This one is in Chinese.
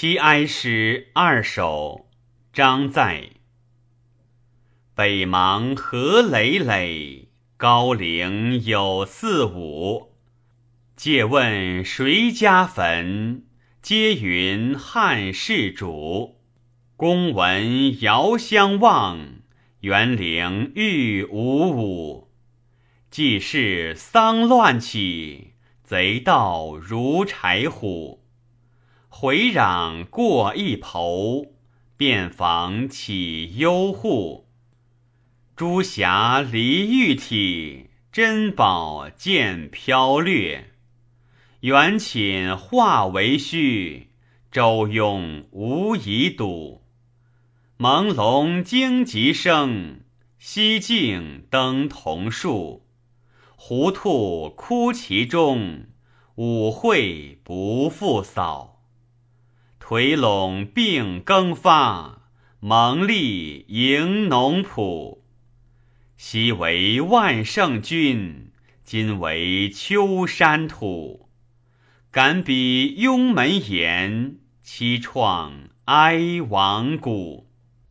七哀诗二首，张载。北邙何累累，高陵有四五。借问谁家坟？皆云汉室主。公闻遥相望，园陵欲无五。既是丧乱起，贼盗如柴虎。回壤过一抔，便访起幽户。朱霞离玉体，珍宝见飘掠。元寝化为虚，周庸无以睹。朦胧荆棘生，西径登桐树。胡兔哭其中，舞会不复扫。颓垄并耕发，蒙历迎农圃。昔为万圣君，今为秋山土。敢比雍门言，凄怆哀王谷。